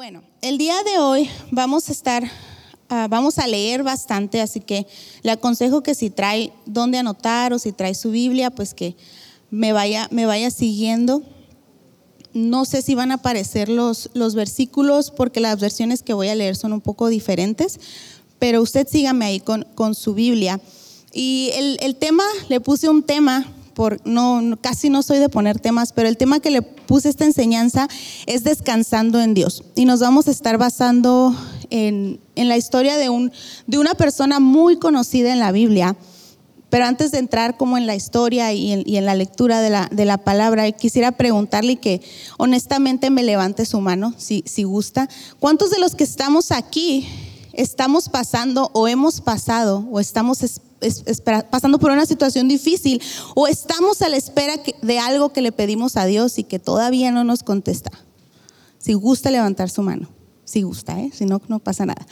Bueno, el día de hoy vamos a estar, ah, vamos a leer bastante, así que le aconsejo que si trae dónde anotar o si trae su Biblia, pues que me vaya, me vaya siguiendo. No sé si van a aparecer los, los versículos porque las versiones que voy a leer son un poco diferentes, pero usted sígame ahí con, con su Biblia. Y el, el tema, le puse un tema no, casi no soy de poner temas, pero el tema que le puse esta enseñanza es descansando en Dios. Y nos vamos a estar basando en, la historia de, un, de una persona muy conocida en la Biblia. Pero antes de entrar como en la historia y en, la lectura de la, de la, palabra, quisiera preguntarle que honestamente me levante su mano, si, si gusta. ¿Cuántos de los que estamos aquí estamos pasando o hemos pasado o estamos pasando por una situación difícil o estamos a la espera de algo que le pedimos a Dios y que todavía no nos contesta. Si gusta levantar su mano, si gusta, ¿eh? si no, no pasa nada.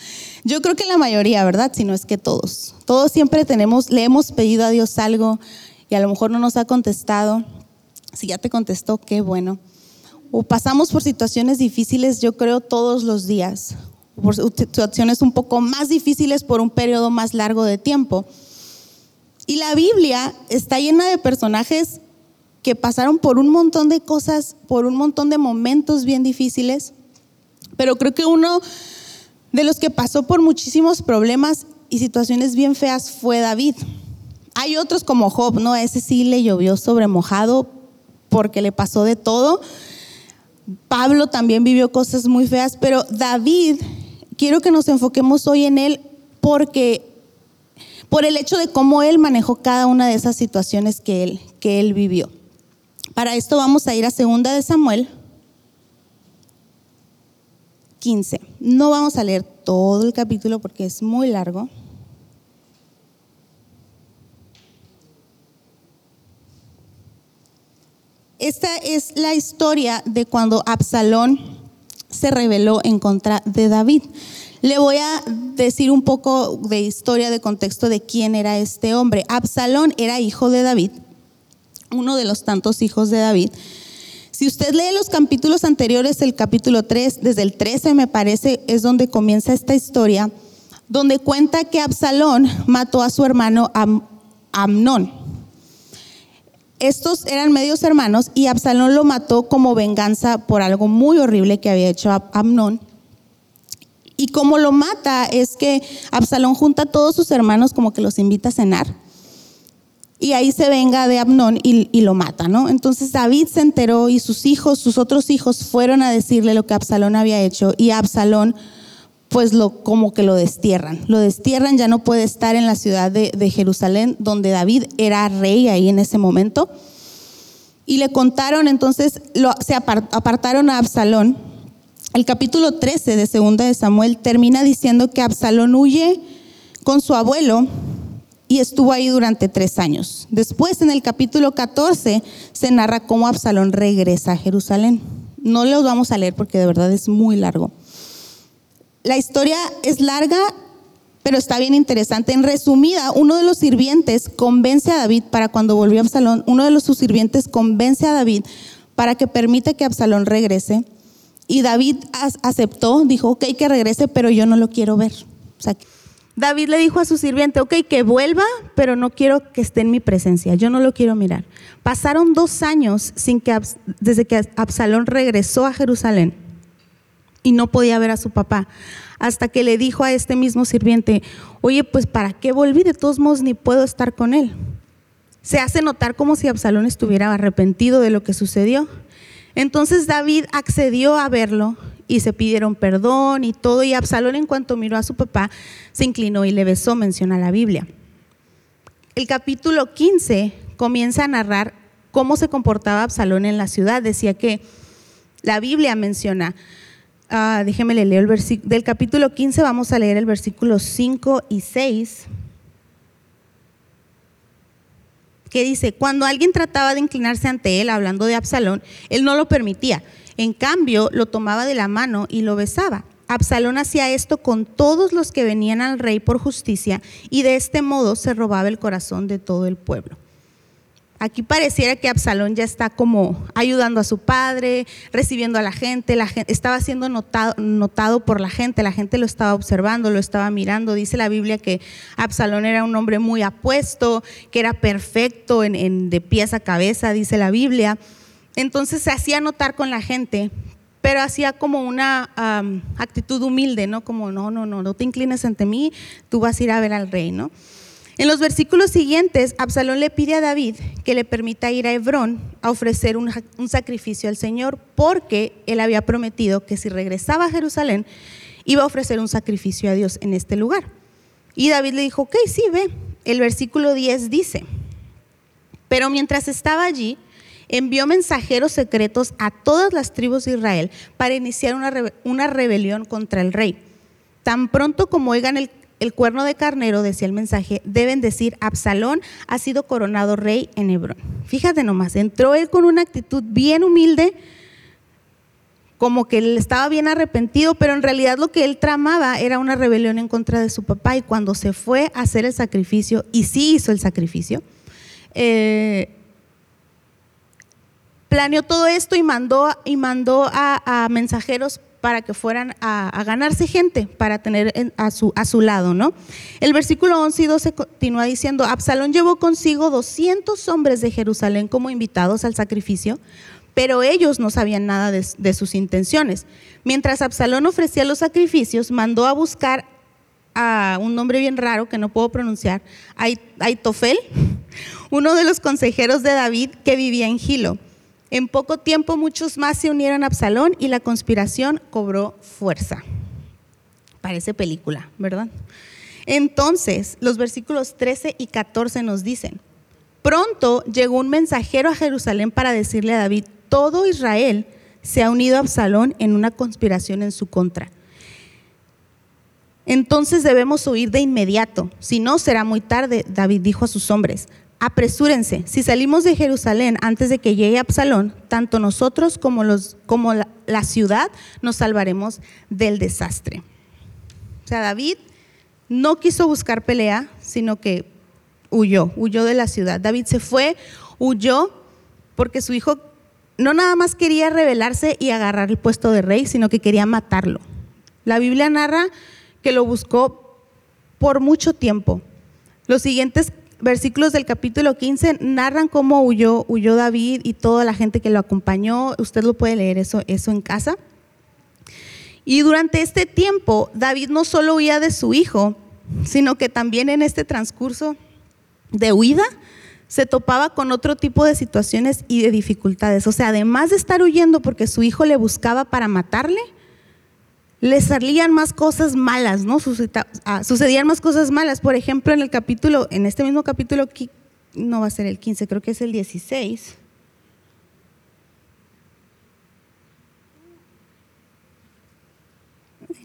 Yo creo que la mayoría, ¿verdad? Si no es que todos. Todos siempre tenemos, le hemos pedido a Dios algo y a lo mejor no nos ha contestado. Si ya te contestó, qué bueno. O pasamos por situaciones difíciles, yo creo, todos los días. Por situaciones un poco más difíciles por un periodo más largo de tiempo. Y la Biblia está llena de personajes que pasaron por un montón de cosas, por un montón de momentos bien difíciles, pero creo que uno de los que pasó por muchísimos problemas y situaciones bien feas fue David. Hay otros como Job, ¿no? A ese sí le llovió sobre mojado porque le pasó de todo. Pablo también vivió cosas muy feas, pero David, quiero que nos enfoquemos hoy en él porque por el hecho de cómo él manejó cada una de esas situaciones que él, que él vivió. Para esto vamos a ir a segunda de Samuel 15. No vamos a leer todo el capítulo porque es muy largo. Esta es la historia de cuando Absalón se rebeló en contra de David. Le voy a decir un poco de historia, de contexto de quién era este hombre. Absalón era hijo de David, uno de los tantos hijos de David. Si usted lee los capítulos anteriores, el capítulo 3, desde el 13 me parece, es donde comienza esta historia, donde cuenta que Absalón mató a su hermano Amnón. Estos eran medios hermanos y Absalón lo mató como venganza por algo muy horrible que había hecho Amnón. Y como lo mata es que Absalón junta a todos sus hermanos como que los invita a cenar. Y ahí se venga de Abnón y, lo mata, ¿no? Entonces David se enteró y sus hijos, sus otros hijos fueron a decirle lo que Absalón había hecho y Absalón pues lo como que lo destierran. Lo destierran, ya no puede estar en la ciudad de, Jerusalén donde David era rey ahí en ese momento. Y le contaron, entonces se apartaron a Absalón el capítulo 13 de Segunda de Samuel termina diciendo que Absalón huye con su abuelo y estuvo ahí durante tres años. Después, en el capítulo 14, se narra cómo Absalón regresa a Jerusalén. No los vamos a leer porque de verdad es muy largo. La historia es larga, pero está bien interesante. En resumida, uno de los sirvientes convence a David para cuando volvió a Absalón, uno de los sus sirvientes convence a David para que permita que Absalón regrese y David aceptó, dijo, ok, que regrese, pero yo no lo quiero ver. David le dijo a su sirviente, ok, que vuelva, pero no quiero que esté en mi presencia, yo no lo quiero mirar. Pasaron dos años sin que, desde que Absalón regresó a Jerusalén y no podía ver a su papá, hasta que le dijo a este mismo sirviente, oye, pues ¿para qué volví? De todos modos ni puedo estar con él. Se hace notar como si Absalón estuviera arrepentido de lo que sucedió. Entonces David accedió a verlo y se pidieron perdón y todo, y Absalón en cuanto miró a su papá, se inclinó y le besó, menciona la Biblia. El capítulo 15 comienza a narrar cómo se comportaba Absalón en la ciudad. Decía que la Biblia menciona, uh, déjeme leer el versículo, del capítulo 15 vamos a leer el versículo 5 y 6. que dice, cuando alguien trataba de inclinarse ante él, hablando de Absalón, él no lo permitía. En cambio, lo tomaba de la mano y lo besaba. Absalón hacía esto con todos los que venían al rey por justicia y de este modo se robaba el corazón de todo el pueblo. Aquí pareciera que Absalón ya está como ayudando a su padre, recibiendo a la gente, la gente estaba siendo notado, notado, por la gente, la gente lo estaba observando, lo estaba mirando. Dice la Biblia que Absalón era un hombre muy apuesto, que era perfecto de pies a cabeza, dice la Biblia. Entonces se hacía notar con la gente, pero hacía como una actitud humilde, ¿no? Como, no, no, no, no te inclines ante mí, tú vas a ir a ver al rey, ¿no? En los versículos siguientes, Absalón le pide a David que le permita ir a Hebrón a ofrecer un, sacrificio al Señor, porque él había prometido que si regresaba a Jerusalén, iba a ofrecer un sacrificio a Dios en este lugar. Y David le dijo, ok, sí, ve. El versículo 10 dice, pero mientras estaba allí, envió mensajeros secretos a todas las tribus de Israel para iniciar una, una rebelión contra el rey. Tan pronto como oigan el el cuerno de carnero, decía el mensaje, deben decir, Absalón ha sido coronado rey en Hebrón. Fíjate nomás, entró él con una actitud bien humilde, como que él estaba bien arrepentido, pero en realidad lo que él tramaba era una rebelión en contra de su papá y cuando se fue a hacer el sacrificio, y sí hizo el sacrificio, eh, planeó todo esto y mandó, y mandó a, a mensajeros para que fueran a, ganarse gente, para tener a, su, a su lado, ¿no? El versículo 11 y 12 continúa diciendo, Absalón llevó consigo 200 hombres de Jerusalén como invitados al sacrificio, pero ellos no sabían nada de, sus intenciones. Mientras Absalón ofrecía los sacrificios, mandó a buscar a un nombre bien raro que no puedo pronunciar, Aitofel, uno de los consejeros de David que vivía en Gilo. En poco tiempo muchos más se unieron a Absalón y la conspiración cobró fuerza. Parece película, ¿verdad? Entonces, los versículos 13 y 14 nos dicen, pronto llegó un mensajero a Jerusalén para decirle a David, todo Israel se ha unido a Absalón en una conspiración en su contra. Entonces debemos huir de inmediato, si no será muy tarde, David dijo a sus hombres apresúrense, si salimos de Jerusalén antes de que llegue Absalón, tanto nosotros como, los, como la, ciudad nos salvaremos del desastre. O sea, David no quiso buscar pelea, sino que huyó, huyó de la ciudad. David se fue, huyó, porque su hijo no nada más quería rebelarse y agarrar el puesto de rey, sino que quería matarlo. La Biblia narra que lo buscó por mucho tiempo. Los siguientes versículos del capítulo 15 narran cómo huyó, huyó David y toda la gente que lo acompañó. Usted lo puede leer eso, eso en casa. Y durante este tiempo, David no solo huía de su hijo, sino que también en este transcurso de huida se topaba con otro tipo de situaciones y de dificultades. O sea, además de estar huyendo porque su hijo le buscaba para matarle, le salían más cosas malas, ¿no? Ah, sucedían más cosas malas. Por ejemplo, en el capítulo, en este mismo capítulo, no va a ser el 15, creo que es el 16.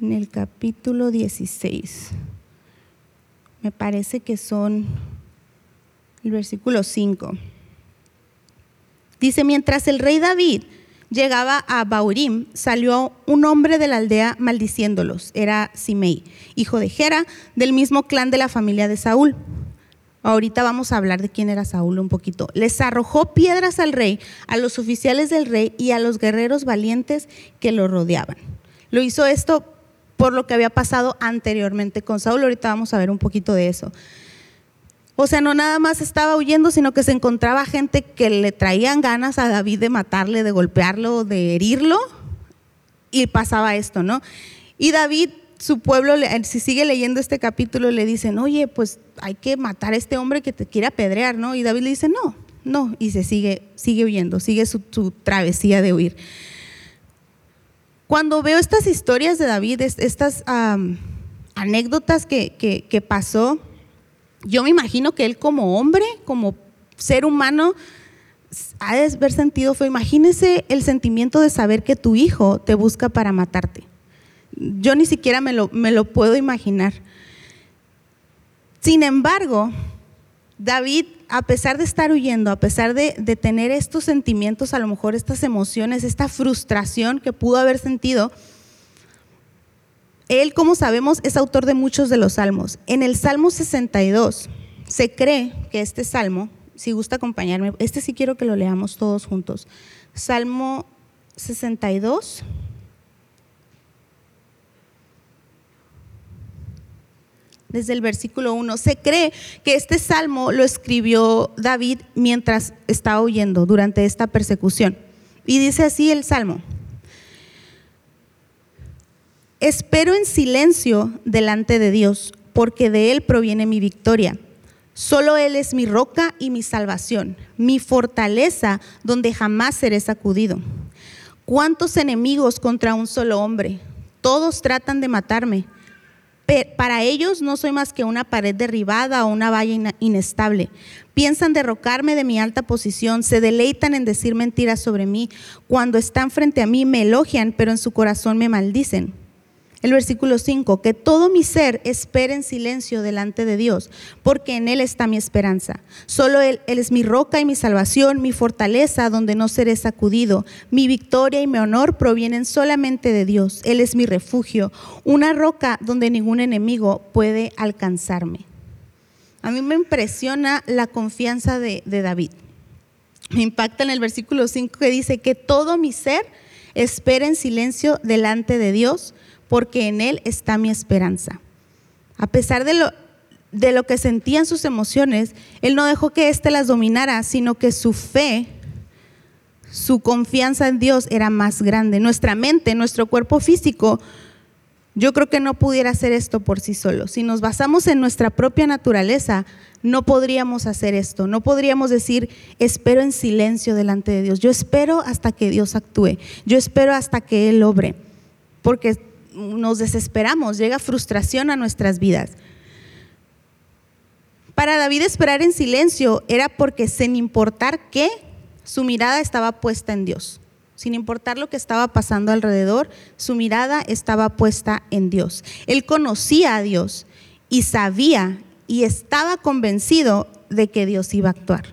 En el capítulo 16, me parece que son el versículo 5. Dice, mientras el rey David llegaba a Baurim, salió un hombre de la aldea maldiciéndolos. Era Simei, hijo de Gera, del mismo clan de la familia de Saúl. Ahorita vamos a hablar de quién era Saúl un poquito. Les arrojó piedras al rey, a los oficiales del rey y a los guerreros valientes que lo rodeaban. Lo hizo esto por lo que había pasado anteriormente con Saúl. Ahorita vamos a ver un poquito de eso. O sea, no nada más estaba huyendo, sino que se encontraba gente que le traían ganas a David de matarle, de golpearlo, de herirlo, y pasaba esto, ¿no? Y David, su pueblo, si sigue leyendo este capítulo, le dicen, oye, pues hay que matar a este hombre que te quiere apedrear, ¿no? Y David le dice, no, no, y se sigue, sigue huyendo, sigue su, travesía de huir. Cuando veo estas historias de David, estas anécdotas que, que pasó, yo me imagino que él como hombre, como ser humano, ha de haber sentido fue, imagínese el sentimiento de saber que tu hijo te busca para matarte. Yo ni siquiera me lo, puedo imaginar. Sin embargo, David, a pesar de estar huyendo, a pesar de, de, tener estos sentimientos, a lo mejor estas emociones, esta frustración que pudo haber sentido, él, como sabemos, es autor de muchos de los salmos. En el Salmo 62 se cree que este salmo si gusta acompañarme. Este sí quiero que lo leamos todos juntos. Salmo 62. Desde el versículo 1. Se cree que este salmo lo escribió David mientras estaba huyendo durante esta persecución. Y dice así el salmo. Espero en silencio delante de Dios, porque de Él proviene mi victoria. Solo Él es mi roca y mi salvación, mi fortaleza donde jamás seré sacudido. ¿Cuántos enemigos contra un solo hombre? Todos tratan de matarme. Para ellos no soy más que una pared derribada o una valla inestable. Piensan derrocarme de mi alta posición, se deleitan en decir mentiras sobre mí. Cuando están frente a mí me elogian, pero en su corazón me maldicen el versículo 5, que todo mi ser espere en silencio delante de Dios, porque en Él está mi esperanza. Solo Él, Él es mi roca y mi salvación, mi fortaleza donde no seré sacudido. Mi victoria y mi honor provienen solamente de Dios. Él es mi refugio, una roca donde ningún enemigo puede alcanzarme. A mí me impresiona la confianza de, David. Me impacta en el versículo 5 que dice que todo mi ser espera en silencio delante de Dios, porque en Él está mi esperanza. A pesar de lo, de lo que sentían sus emociones, Él no dejó que éste las dominara, sino que su fe, su confianza en Dios era más grande. Nuestra mente, nuestro cuerpo físico, yo creo que no pudiera hacer esto por sí solo. Si nos basamos en nuestra propia naturaleza, no podríamos hacer esto. No podríamos decir, espero en silencio delante de Dios. Yo espero hasta que Dios actúe. Yo espero hasta que Él obre. Porque nos desesperamos, llega frustración a nuestras vidas. Para David esperar en silencio era porque sin importar qué, su mirada estaba puesta en Dios. Sin importar lo que estaba pasando alrededor, su mirada estaba puesta en Dios. Él conocía a Dios y sabía y estaba convencido de que Dios iba a actuar.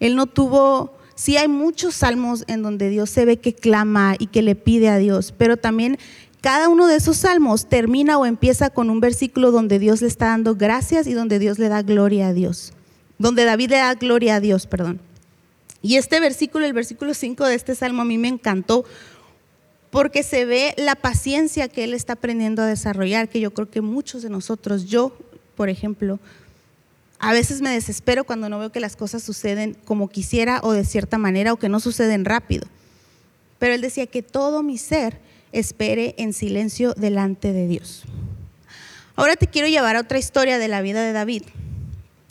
Él no tuvo, sí hay muchos salmos en donde Dios se ve que clama y que le pide a Dios, pero también cada uno de esos salmos termina o empieza con un versículo donde Dios le está dando gracias y donde Dios le da gloria a Dios. Donde David le da gloria a Dios, perdón. Y este versículo, el versículo 5 de este salmo a mí me encantó porque se ve la paciencia que él está aprendiendo a desarrollar, que yo creo que muchos de nosotros, yo, por ejemplo, a veces me desespero cuando no veo que las cosas suceden como quisiera o de cierta manera o que no suceden rápido. Pero él decía que todo mi ser espere en silencio delante de Dios. Ahora te quiero llevar a otra historia de la vida de David.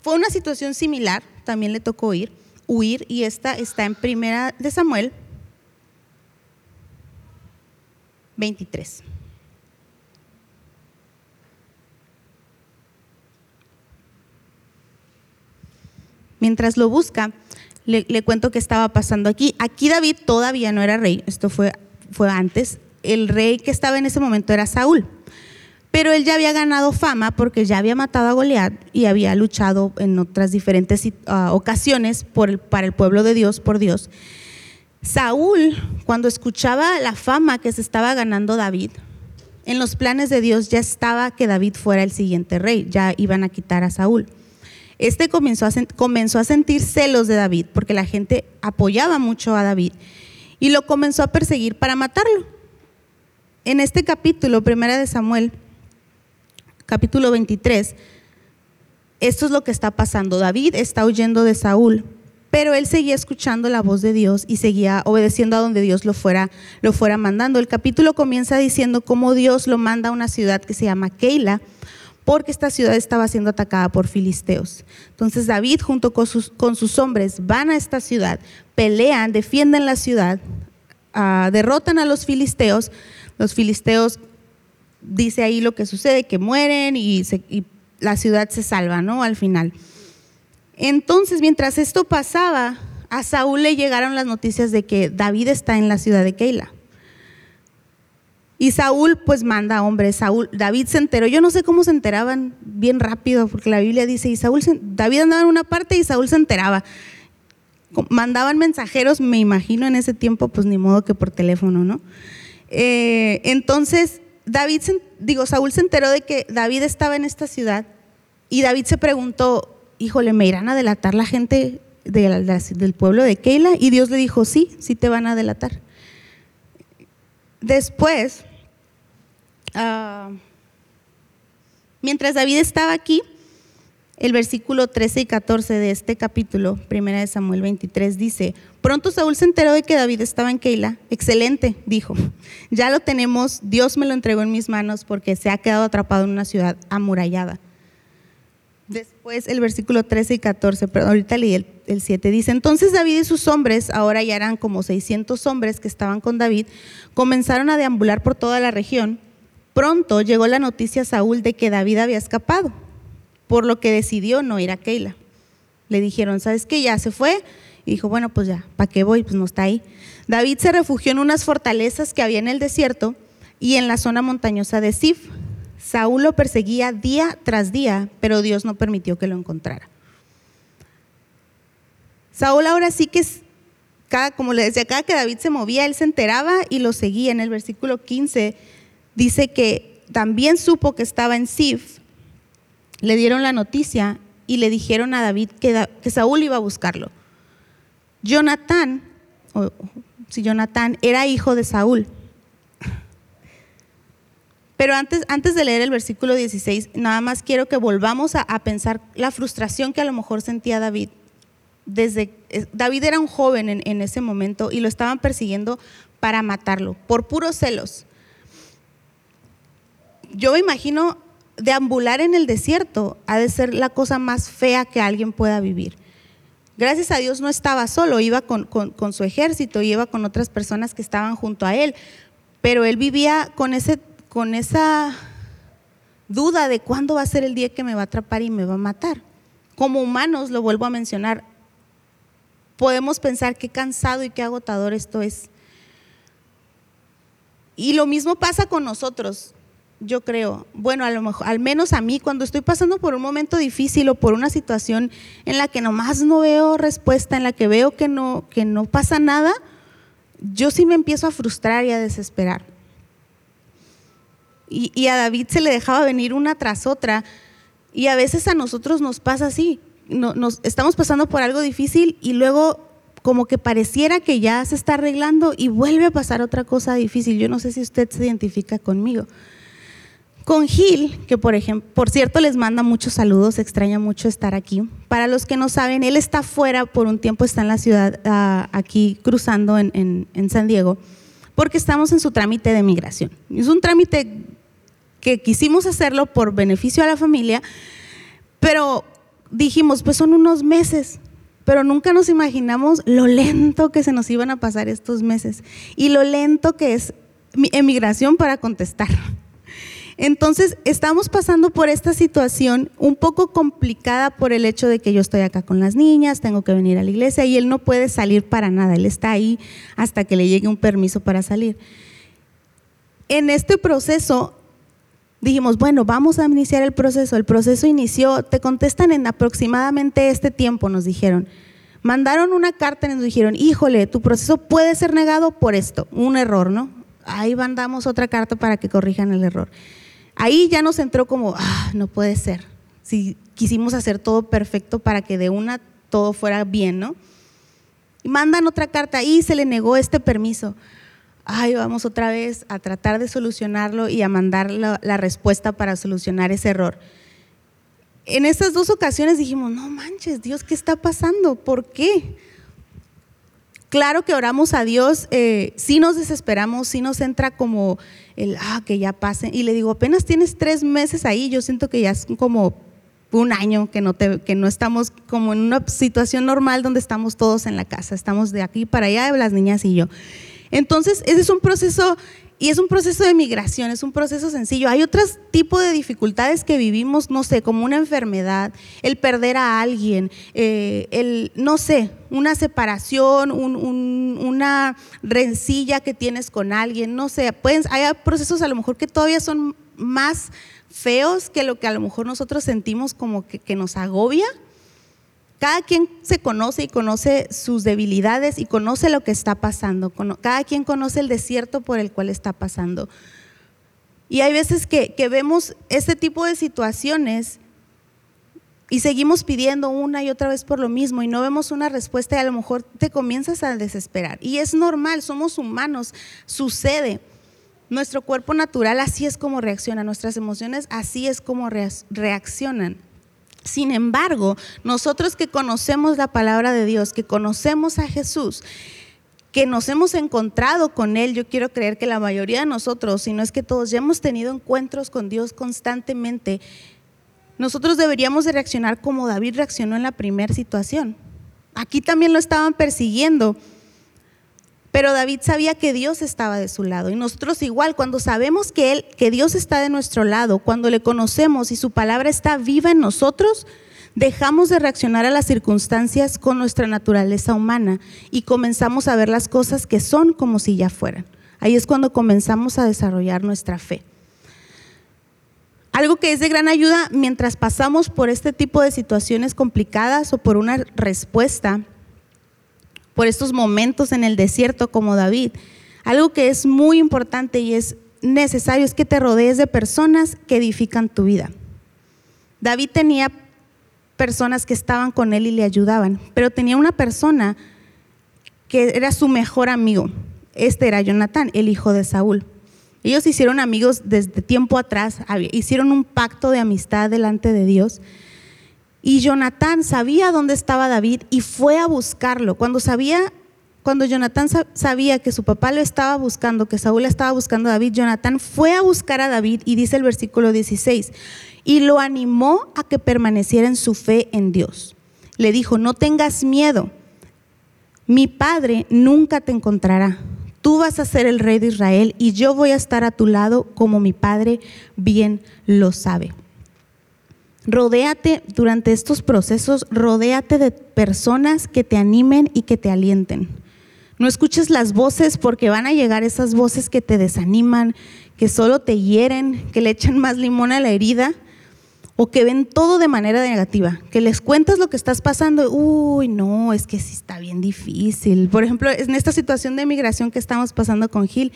Fue una situación similar, también le tocó ir, huir, y esta está en primera de Samuel 23. Mientras lo busca, le, cuento qué estaba pasando aquí. Aquí David todavía no era rey, esto fue, fue antes el rey que estaba en ese momento era Saúl. Pero él ya había ganado fama porque ya había matado a Goliat y había luchado en otras diferentes ah, ocasiones para el pueblo de Dios, por Dios. Saúl, cuando escuchaba la fama que se estaba ganando David, en los planes de Dios ya estaba que David fuera el siguiente rey, ya iban a quitar a Saúl. Este comenzó a sentir celos de David porque la gente apoyaba mucho a David y lo comenzó a perseguir para matarlo en este capítulo, primera de Samuel, capítulo 23, esto es lo que está pasando. David está huyendo de Saúl, pero él seguía escuchando la voz de Dios y seguía obedeciendo a donde Dios lo fuera, lo fuera mandando. El capítulo comienza diciendo cómo Dios lo manda a una ciudad que se llama Keila, porque esta ciudad estaba siendo atacada por filisteos. Entonces David junto con sus, hombres van a esta ciudad, pelean, defienden la ciudad, ah, derrotan a los filisteos, los filisteos, dice ahí lo que sucede, que mueren y, la ciudad se salva, ¿no? Al final. Entonces, mientras esto pasaba, a Saúl le llegaron las noticias de que David está en la ciudad de Keila. Y Saúl pues manda hombres, Saúl, David se enteró, yo no sé cómo se enteraban bien rápido, porque la Biblia dice, y Saúl, David andaba en una parte y Saúl se enteraba. Mandaban mensajeros, me imagino en ese tiempo, pues ni modo que por teléfono, ¿no? Eh, entonces, David, digo, Saúl se enteró de que David estaba en esta ciudad y David se preguntó, híjole, me irán a delatar la gente del pueblo de Keila. Y Dios le dijo, sí, sí te van a delatar. Después, ah, mientras David estaba aquí, el versículo 13 y 14 de este capítulo, primera de Samuel 23, dice, pronto Saúl se enteró de que David estaba en Keila. Excelente, dijo, ya lo tenemos, Dios me lo entregó en mis manos porque se ha quedado atrapado en una ciudad amurallada. Después el versículo 13 y 14, perdón, ahorita leí el, el 7, dice, entonces David y sus hombres, ahora ya eran como 600 hombres que estaban con David, comenzaron a deambular por toda la región. Pronto llegó la noticia a Saúl de que David había escapado por lo que decidió no ir a Keila. Le dijeron, ¿sabes qué? Ya se fue. Y dijo, bueno, pues ya, ¿para qué voy? Pues no está ahí. David se refugió en unas fortalezas que había en el desierto y en la zona montañosa de Sif. Saúl lo perseguía día tras día, pero Dios no permitió que lo encontrara. Saúl ahora sí que, cada, como le decía, cada que David se movía, él se enteraba y lo seguía. En el versículo 15 dice que también supo que estaba en Sif le dieron la noticia y le dijeron a David que, Saúl iba a buscarlo. Jonatán, si Jonatán era hijo de Saúl. Pero antes, antes de leer el versículo 16, nada más quiero que volvamos a, pensar la frustración que a lo mejor sentía David. Desde, David era un joven en, en ese momento y lo estaban persiguiendo para matarlo, por puros celos. Yo me imagino deambular en el desierto ha de ser la cosa más fea que alguien pueda vivir. Gracias a Dios no estaba solo, iba con, su ejército, iba con otras personas que estaban junto a él, pero él vivía con, ese, con esa duda de cuándo va a ser el día que me va a atrapar y me va a matar. Como humanos, lo vuelvo a mencionar, podemos pensar qué cansado y qué agotador esto es. Y lo mismo pasa con nosotros yo creo, bueno, a lo mejor, al menos a mí, cuando estoy pasando por un momento difícil o por una situación en la que nomás no veo respuesta, en la que veo que no, que no pasa nada, yo sí me empiezo a frustrar y a desesperar. Y, a David se le dejaba venir una tras otra, y a veces a nosotros nos pasa así, nos, estamos pasando por algo difícil y luego como que pareciera que ya se está arreglando y vuelve a pasar otra cosa difícil. Yo no sé si usted se identifica conmigo. Con Gil, que por ejemplo, por cierto les manda muchos saludos, extraña mucho estar aquí. Para los que no saben, él está fuera por un tiempo, está en la ciudad, ah, aquí cruzando en, San Diego, porque estamos en su trámite de migración. Es un trámite que quisimos hacerlo por beneficio a la familia, pero dijimos, pues son unos meses, pero nunca nos imaginamos lo lento que se nos iban a pasar estos meses y lo lento que es mi emigración para contestar. Entonces, estamos pasando por esta situación un poco complicada por el hecho de que yo estoy acá con las niñas, tengo que venir a la iglesia y él no puede salir para nada, él está ahí hasta que le llegue un permiso para salir. En este proceso dijimos, bueno, vamos a iniciar el proceso. El proceso inició, te contestan en aproximadamente este tiempo, nos dijeron. Mandaron una carta y nos dijeron, híjole, tu proceso puede ser negado por esto, un error, ¿no? Ahí mandamos otra carta para que corrijan el error. Ahí ya nos entró como, ah, no puede ser. Si quisimos hacer todo perfecto para que de una todo fuera bien, ¿no? Y mandan otra carta y se le negó este permiso. Ay, vamos otra vez a tratar de solucionarlo y a mandar la, respuesta para solucionar ese error. En estas dos ocasiones dijimos, no manches, Dios, ¿qué está pasando? ¿Por qué? Claro que oramos a Dios, eh, sí nos desesperamos, sí nos entra como el, ah, que ya pase. Y le digo, apenas tienes tres meses ahí, yo siento que ya es como un año que no, te, que no estamos como en una situación normal donde estamos todos en la casa, estamos de aquí para allá, las niñas y yo. Entonces, ese es un proceso y es un proceso de migración, es un proceso sencillo. Hay otros tipos de dificultades que vivimos, no sé, como una enfermedad, el perder a alguien, eh, el, no sé, una separación, una rencilla que tienes con alguien, no sé. Pueden, hay procesos a lo mejor que todavía son más feos que lo que a lo mejor nosotros sentimos como que nos agobia cada quien se conoce y conoce sus debilidades y conoce lo que está pasando. Cada quien conoce el desierto por el cual está pasando. Y hay veces que, vemos este tipo de situaciones y seguimos pidiendo una y otra vez por lo mismo y no vemos una respuesta y a lo mejor te comienzas a desesperar. Y es normal, somos humanos, sucede. Nuestro cuerpo natural así es como reacciona, nuestras emociones así es como reaccionan. Sin embargo, nosotros que conocemos la palabra de Dios, que conocemos a Jesús, que nos hemos encontrado con Él, yo quiero creer que la mayoría de nosotros, si no es que todos, ya hemos tenido encuentros con Dios constantemente, nosotros deberíamos de reaccionar como David reaccionó en la primera situación. Aquí también lo estaban persiguiendo, pero David sabía que Dios estaba de su lado y nosotros igual cuando sabemos que él que Dios está de nuestro lado, cuando le conocemos y su palabra está viva en nosotros, dejamos de reaccionar a las circunstancias con nuestra naturaleza humana y comenzamos a ver las cosas que son como si ya fueran. Ahí es cuando comenzamos a desarrollar nuestra fe. Algo que es de gran ayuda mientras pasamos por este tipo de situaciones complicadas o por una respuesta, por estos momentos en el desierto como David, algo que es muy importante y es necesario es que te rodees de personas que edifican tu vida. David tenía personas que estaban con él y le ayudaban, pero tenía una persona que era su mejor amigo. Este era Jonatán, el hijo de Saúl. Ellos hicieron amigos desde tiempo atrás, hicieron un pacto de amistad delante de Dios. Y Jonatán sabía dónde estaba David y fue a buscarlo. Cuando sabía, cuando Jonatán sabía que su papá lo estaba buscando, que Saúl estaba buscando a David, Jonatán fue a buscar a David y dice el versículo 16, y lo animó a que permaneciera en su fe en Dios. Le dijo, no tengas miedo, mi padre nunca te encontrará tú vas a ser el rey de Israel y yo voy a estar a tu lado como mi Padre bien lo sabe. Rodéate durante estos procesos, rodéate de personas que te animen y que te alienten. No escuches las voces porque van a llegar esas voces que te desaniman, que solo te hieren, que le echan más limón a la herida o que ven todo de manera negativa, que les cuentas lo que estás pasando, uy, no, es que sí está bien difícil. Por ejemplo, en esta situación de migración que estamos pasando con Gil,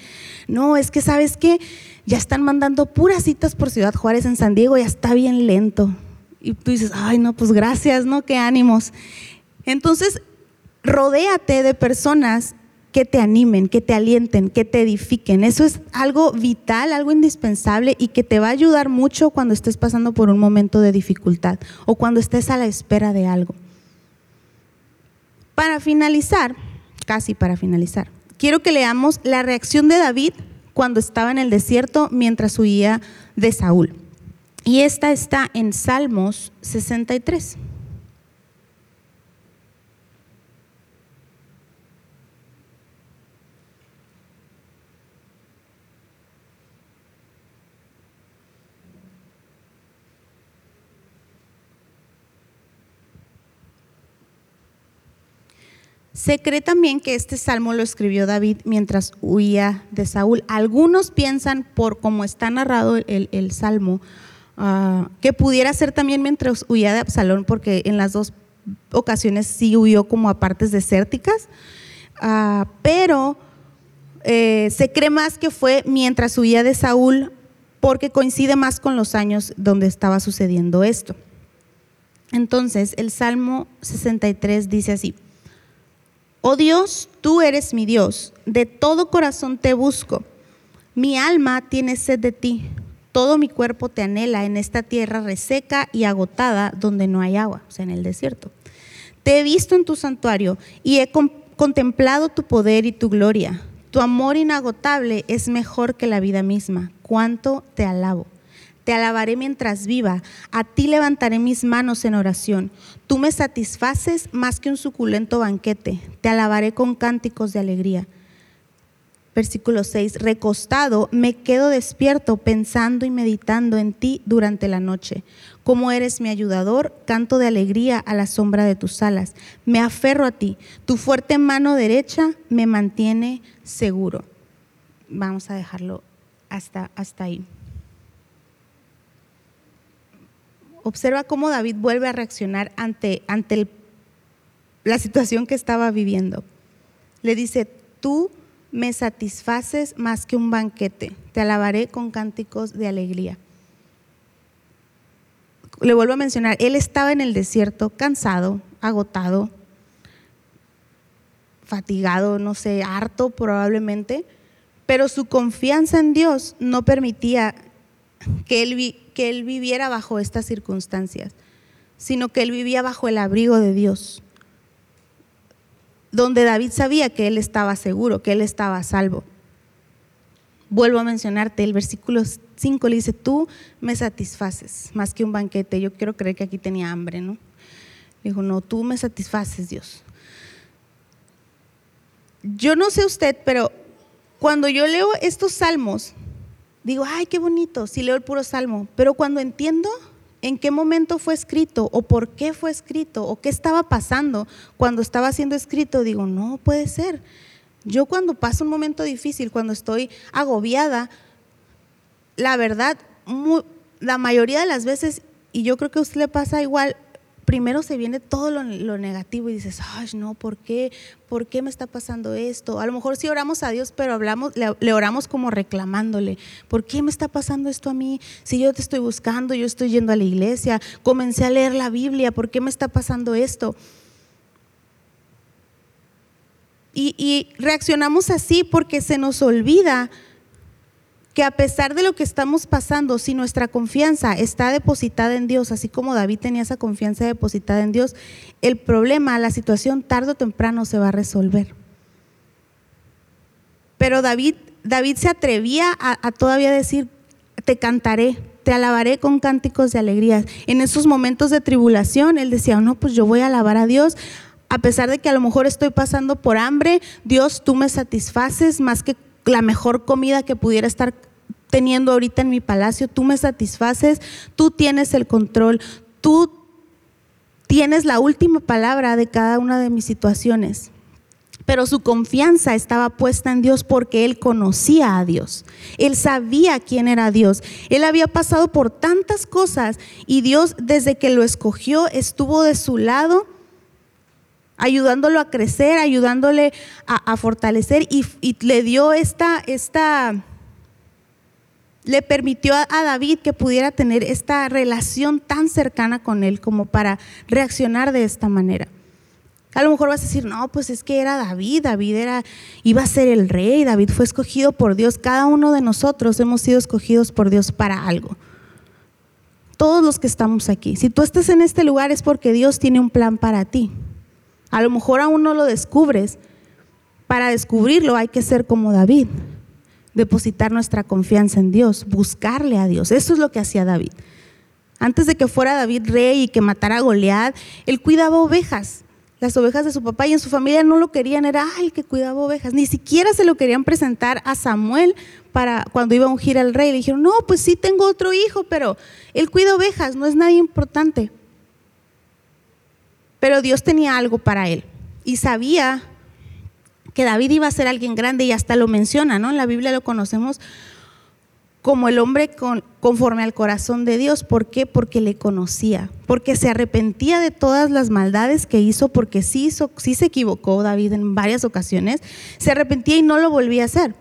no, es que sabes que ya están mandando puras citas por Ciudad Juárez en San Diego, ya está bien lento. Y tú dices, ay, no, pues gracias, ¿no? Qué ánimos. Entonces, rodéate de personas que te animen, que te alienten, que te edifiquen. Eso es algo vital, algo indispensable y que te va a ayudar mucho cuando estés pasando por un momento de dificultad o cuando estés a la espera de algo. Para finalizar, casi para finalizar, quiero que leamos la reacción de David cuando estaba en el desierto mientras huía de Saúl. Y esta está en Salmos 63. Se cree también que este salmo lo escribió David mientras huía de Saúl. Algunos piensan, por cómo está narrado el, salmo, ah, que pudiera ser también mientras huía de Absalón, porque en las dos ocasiones sí huyó como a partes desérticas, ah, pero eh, se cree más que fue mientras huía de Saúl, porque coincide más con los años donde estaba sucediendo esto. Entonces, el Salmo 63 dice así. Oh Dios, tú eres mi Dios, de todo corazón te busco. Mi alma tiene sed de ti, todo mi cuerpo te anhela en esta tierra reseca y agotada donde no hay agua, o sea, en el desierto. Te he visto en tu santuario y he contemplado tu poder y tu gloria. Tu amor inagotable es mejor que la vida misma. Cuánto te alabo. Te alabaré mientras viva, a ti levantaré mis manos en oración. Tú me satisfaces más que un suculento banquete, te alabaré con cánticos de alegría. Versículo 6, recostado me quedo despierto pensando y meditando en ti durante la noche. Como eres mi ayudador, canto de alegría a la sombra de tus alas. Me aferro a ti, tu fuerte mano derecha me mantiene seguro. Vamos a dejarlo hasta, hasta ahí. Observa cómo David vuelve a reaccionar ante, ante la situación que estaba viviendo. Le dice, tú me satisfaces más que un banquete, te alabaré con cánticos de alegría. le vuelvo a mencionar, él estaba en el desierto, cansado, agotado, fatigado, no sé, harto probablemente, pero su confianza en Dios no permitía que él, que él viviera bajo estas circunstancias, sino que él vivía bajo el abrigo de Dios, donde David sabía que él estaba seguro, que él estaba salvo. Vuelvo a mencionarte, el versículo 5 le dice, tú me satisfaces más que un banquete. Yo quiero creer que aquí tenía hambre, ¿no? Dijo, no, tú me satisfaces, Dios. Yo no sé usted, pero cuando yo leo estos salmos, digo, ay, qué bonito, si leo el puro salmo, pero cuando entiendo en qué momento fue escrito o por qué fue escrito o qué estaba pasando cuando estaba siendo escrito, digo, no puede ser. Yo cuando paso un momento difícil, cuando estoy agobiada, la verdad, la mayoría de las veces, y yo creo que a usted le pasa igual, primero se viene todo lo, negativo y dices, ay, no, ¿por qué? ¿Por qué me está pasando esto? A lo mejor sí oramos a Dios, pero hablamos, le, oramos como reclamándole, ¿por qué me está pasando esto a mí? Si yo te estoy buscando, yo estoy yendo a la iglesia, comencé a leer la Biblia, ¿por qué me está pasando esto? Y, y reaccionamos así porque se nos olvida que a pesar de lo que estamos pasando, si nuestra confianza está depositada en Dios, así como David tenía esa confianza depositada en Dios, el problema, la situación tarde o temprano se va a resolver. Pero David, David se atrevía a, todavía decir, te cantaré, te alabaré con cánticos de alegría. En esos momentos de tribulación, él decía, no, pues yo voy a alabar a Dios. A pesar de que a lo mejor estoy pasando por hambre, Dios, tú me satisfaces más que la mejor comida que pudiera estar teniendo ahorita en mi palacio, tú me satisfaces, tú tienes el control, tú tienes la última palabra de cada una de mis situaciones. Pero su confianza estaba puesta en Dios porque él conocía a Dios. Él sabía quién era Dios. Él había pasado por tantas cosas y Dios desde que lo escogió estuvo de su lado ayudándolo a crecer, ayudándole a, fortalecer y, y, le dio esta, esta le permitió a, David que pudiera tener esta relación tan cercana con él como para reaccionar de esta manera. A lo mejor vas a decir, no, pues es que era David, David era, iba a ser el rey, David fue escogido por Dios, cada uno de nosotros hemos sido escogidos por Dios para algo. Todos los que estamos aquí, si tú estás en este lugar es porque Dios tiene un plan para ti. A lo mejor aún no lo descubres, para descubrirlo hay que ser como David depositar nuestra confianza en Dios, buscarle a Dios. Eso es lo que hacía David. Antes de que fuera David rey y que matara a Goliat, él cuidaba ovejas. Las ovejas de su papá y en su familia no lo querían, era el que cuidaba ovejas. Ni siquiera se lo querían presentar a Samuel para cuando iba a ungir al rey. Le dijeron, no, pues sí tengo otro hijo, pero él cuida ovejas, no es nadie importante. Pero Dios tenía algo para él y sabía que David iba a ser alguien grande y hasta lo menciona, ¿no? En la Biblia lo conocemos como el hombre conforme al corazón de Dios. ¿Por qué? Porque le conocía, porque se arrepentía de todas las maldades que hizo, porque sí, hizo, sí se equivocó David en varias ocasiones, se arrepentía y no lo volvía a hacer.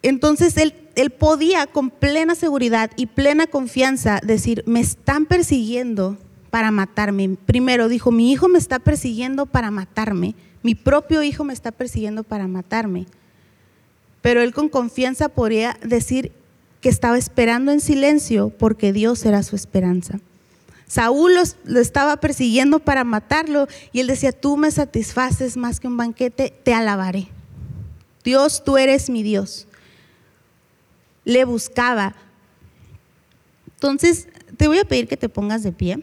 Entonces él podía con plena seguridad y plena confianza decir, me están persiguiendo para matarme. Primero dijo, mi hijo me está persiguiendo para matarme, mi propio hijo me está persiguiendo para matarme. Pero él con confianza podría decir que estaba esperando en silencio porque Dios era su esperanza. Saúl lo, estaba persiguiendo para matarlo y él decía, tú me satisfaces más que un banquete, te alabaré. Dios, tú eres mi Dios. Le buscaba. Entonces, te voy a pedir que te pongas de pie.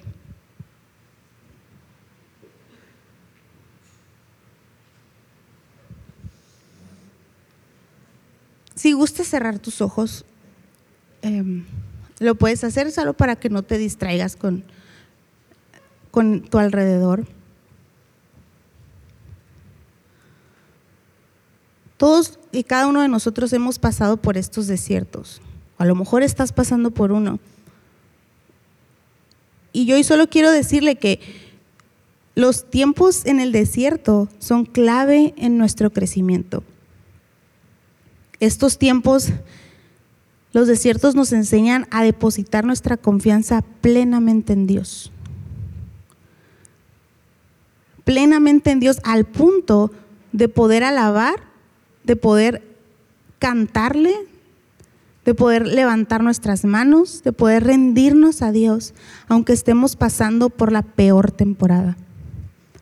Si gustas cerrar tus ojos, em, lo puedes hacer solo para que no te distraigas con, con tu alrededor. Todos y cada uno de nosotros hemos pasado por estos desiertos. A lo mejor estás pasando por uno. Y yo hoy solo quiero decirle que los tiempos en el desierto son clave en nuestro crecimiento. Estos tiempos Los desiertos nos enseñan a depositar nuestra confianza plenamente en Dios. Plenamente en Dios al punto de poder alabar, de poder cantarle, de poder levantar nuestras manos, de poder rendirnos a Dios, aunque estemos pasando por la peor temporada.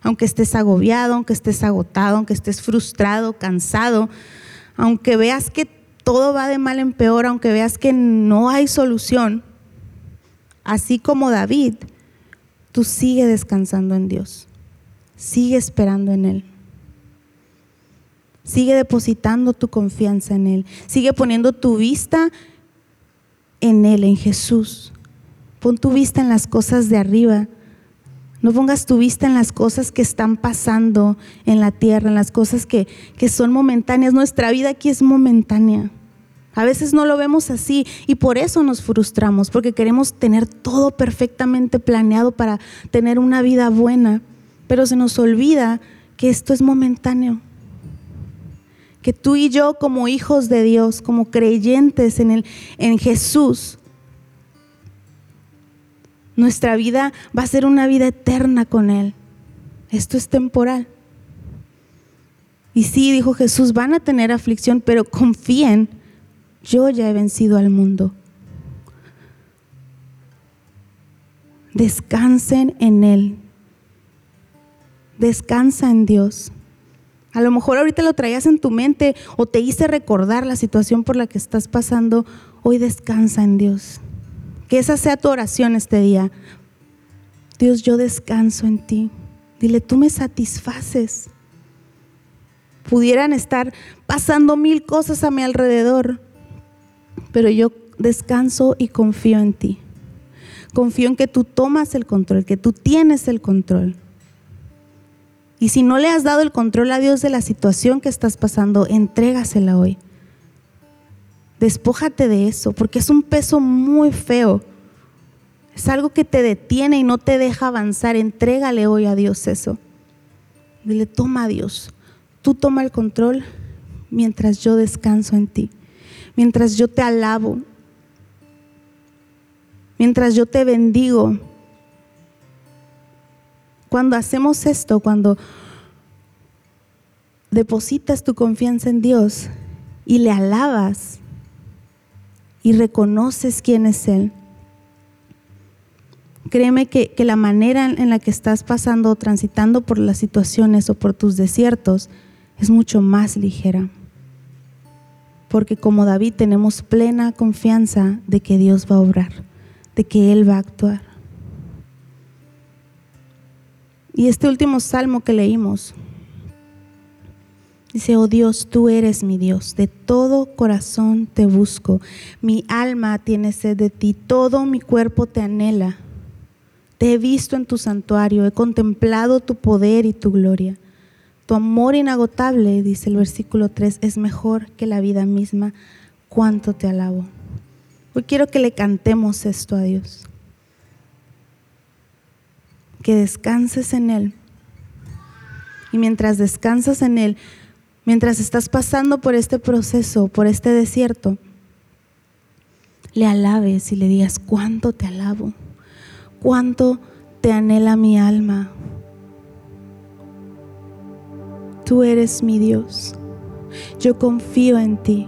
Aunque estés agobiado, aunque estés agotado, aunque estés frustrado, cansado, aunque veas que todo va de mal en peor, aunque veas que no hay solución, así como David, tú sigue descansando en Dios, sigue esperando en Él. Sigue depositando tu confianza en Él. Sigue poniendo tu vista en Él, en Jesús. Pon tu vista en las cosas de arriba. No pongas tu vista en las cosas que están pasando en la tierra, en las cosas que, que son momentáneas. Nuestra vida aquí es momentánea. A veces no lo vemos así y por eso nos frustramos, porque queremos tener todo perfectamente planeado para tener una vida buena, pero se nos olvida que esto es momentáneo que tú y yo como hijos de Dios, como creyentes en, el, en Jesús, nuestra vida va a ser una vida eterna con Él. Esto es temporal. Y sí, dijo Jesús, van a tener aflicción, pero confíen, yo ya he vencido al mundo. Descansen en Él. Descansa en Dios. A lo mejor ahorita lo traías en tu mente o te hice recordar la situación por la que estás pasando. Hoy descansa en Dios. Que esa sea tu oración este día. Dios, yo descanso en ti. Dile, tú me satisfaces. Pudieran estar pasando mil cosas a mi alrededor, pero yo descanso y confío en ti. Confío en que tú tomas el control, que tú tienes el control. Y si no le has dado el control a Dios de la situación que estás pasando, entrégasela hoy. Despójate de eso, porque es un peso muy feo. Es algo que te detiene y no te deja avanzar. Entrégale hoy a Dios eso. Dile, toma a Dios. Tú toma el control mientras yo descanso en ti. Mientras yo te alabo. Mientras yo te bendigo cuando hacemos esto, cuando depositas tu confianza en Dios y le alabas y reconoces quién es Él, créeme que, que, la manera en la que estás pasando o transitando por las situaciones o por tus desiertos es mucho más ligera. Porque como David tenemos plena confianza de que Dios va a obrar, de que Él va a actuar. Y este último salmo que leímos dice, oh Dios, tú eres mi Dios, de todo corazón te busco, mi alma tiene sed de ti, todo mi cuerpo te anhela. Te he visto en tu santuario, he contemplado tu poder y tu gloria. Tu amor inagotable, dice el versículo 3, es mejor que la vida misma. Cuánto te alabo. Hoy quiero que le cantemos esto a Dios que descanses en Él. Y mientras descansas en Él, mientras estás pasando por este proceso, por este desierto, le alabes y le digas, cuánto te alabo, cuánto te anhela mi alma. Tú eres mi Dios. Yo confío en ti.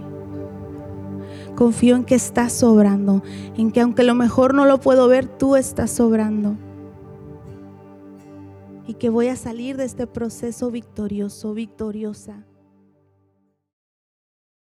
Confío en que estás sobrando, en que aunque lo mejor no lo puedo ver, tú estás sobrando y que voy a salir de este proceso victorioso, victoriosa.